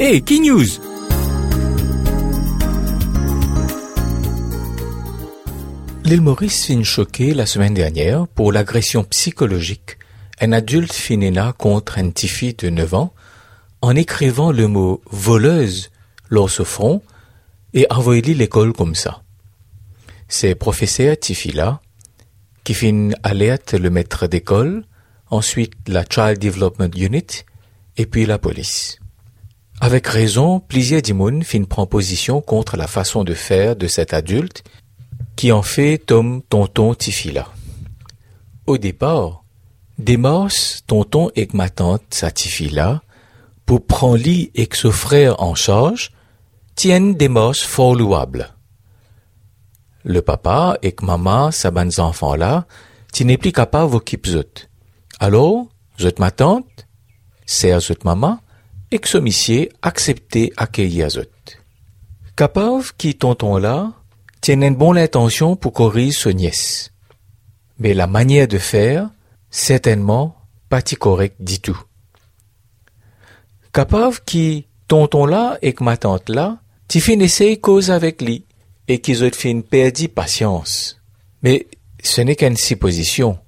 Hey, Key News L'île Maurice finit choqué la semaine dernière pour l'agression psychologique un adulte finina contre un petit de 9 ans en écrivant le mot voleuse lors ce front et envoyé l'école comme ça. C'est professeur Tifila qui fin alerte le maître d'école, ensuite la Child Development Unit et puis la police. Avec raison, plusieurs d'Imoun fin prend position contre la façon de faire de cet adulte qui en fait Tom Tonton Tifila. Au départ, Demos, tonton et ma tante Satifila, pour prendre lit et ce frère en charge, tiennent des mos fort louables. Le papa et maman, sa bonnes enfants là, tu plus capable zut. Alors, zut ma tante, sert zut maman, monsieur accepté accueillir zut. Capable qui tonton là, tiennent une bonne intention pour corriger son nièce. Mais la manière de faire, certainement pas correct du tout. Capable qui tonton là et que ma tante là, tu finissais cause avec lui et qu'ils ont fait une patience. Mais ce n'est qu'une supposition.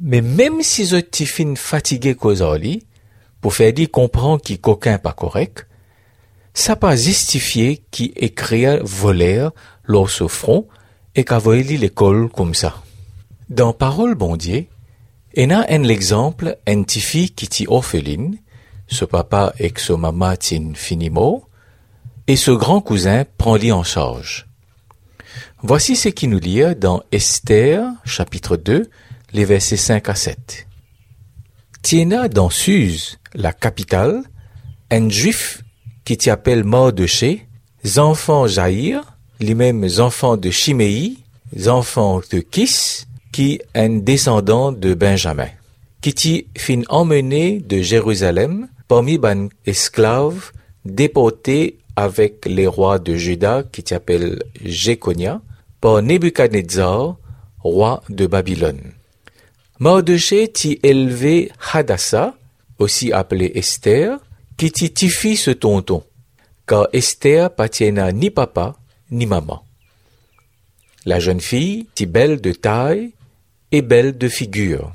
Mais même si ont fin fatigué cause à lui, pour faire dire comprendre qu'il qu'aucun pas correct, ça pas justifié qui écrit voleur lors ce front et qu'a l'école comme ça. Dans Parole Bondier, en a un exemple, un petit fille qui est orpheline, ce papa et ce maman tin finimo, et ce grand cousin prend lui en charge. Voici ce qui nous lit dans Esther, chapitre 2, les versets 5 à 7. Tiena dans Suse, la capitale, un juif qui t'y appelle Mardoché, enfants Jaïr, les mêmes enfants de Chiméi, enfants de Kis, qui est un descendant de Benjamin, qui t'y fin emmené de Jérusalem parmi ban esclaves déportés avec les rois de Juda qui t'appelle Jéconia par Nebuchadnezzar, roi de Babylone. Mardoché t'y élevé Hadassah, aussi appelé Esther, qui t'y tifie ce tonton, car Esther patiena ni papa ni maman. La jeune fille, si belle de taille, et belle de figure.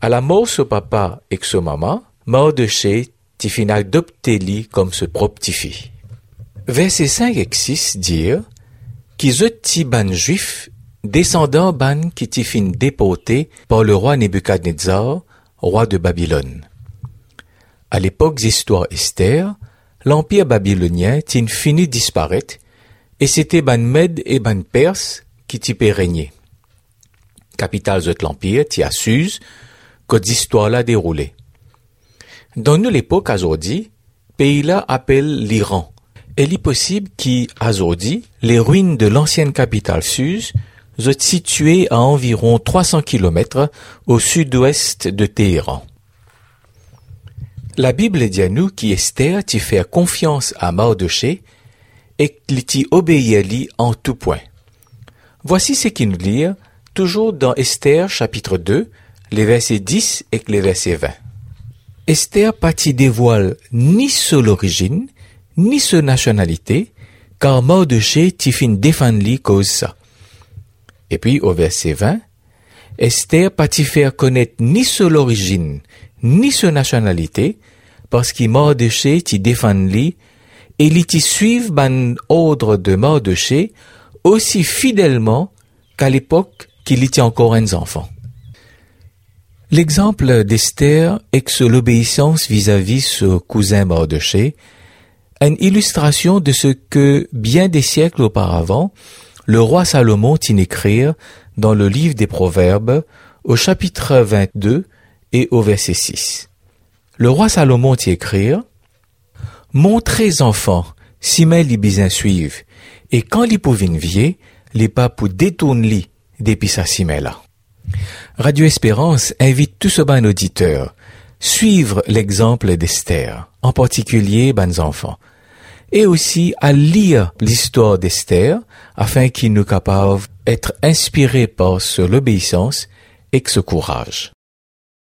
À la mort ce papa et ce maman, Mardoché tifin adopté comme ce propre tifi. Verset 5 et 6 dire, qui ban juif, descendant ban qui tifin déporté par le roi Nebuchadnezzar, roi de Babylone. À l'époque d'histoire Esther, l'empire babylonien tin fini disparaître, et c'était ban Med et ban Perse qui t'y régner capitale de l'Empire, qui a Suse, que l'histoire l'a déroulé. Dans nous l'époque aujourd'hui, pays-là appelle l'Iran. Il est possible qu'aujourd'hui, les ruines de l'ancienne capitale Suse soient situées à environ 300 km au sud-ouest de Téhéran. La Bible dit à nous qu'Esther t'y fait confiance à Mardoché et qu'il t'y obéit à lui en tout point. Voici ce qu'il nous lit toujours dans Esther chapitre 2, les versets 10 et les versets 20. Esther pas dévoile ni sur l'origine, ni sur nationalité, car Mardoché tifin défend lui cause ça. Et puis au verset 20, Esther pas faire connaître ni sur l'origine, ni sur nationalité, parce qu'il Mardoché t'y défend lui, et il t'y suivent ban ordre de Mardoché aussi fidèlement qu'à l'époque qu'il tient encore un enfant. L'exemple d'Esther est que l'obéissance vis-à-vis ce cousin Mardoché, une illustration de ce que bien des siècles auparavant, le roi Salomon tient écrire dans le livre des Proverbes au chapitre 22 et au verset 6. Le roi Salomon tient écrire Montrez enfants, si mes les suivent, et quand les pouvines vier, les papous détournent li depuis sa là. Radio Espérance invite tous ce ban auditeurs suivre l'exemple d'Esther, en particulier bans enfants, et aussi à lire l'histoire d'Esther afin qu'ils nous capables d'être inspirés par ce l'obéissance et ce courage.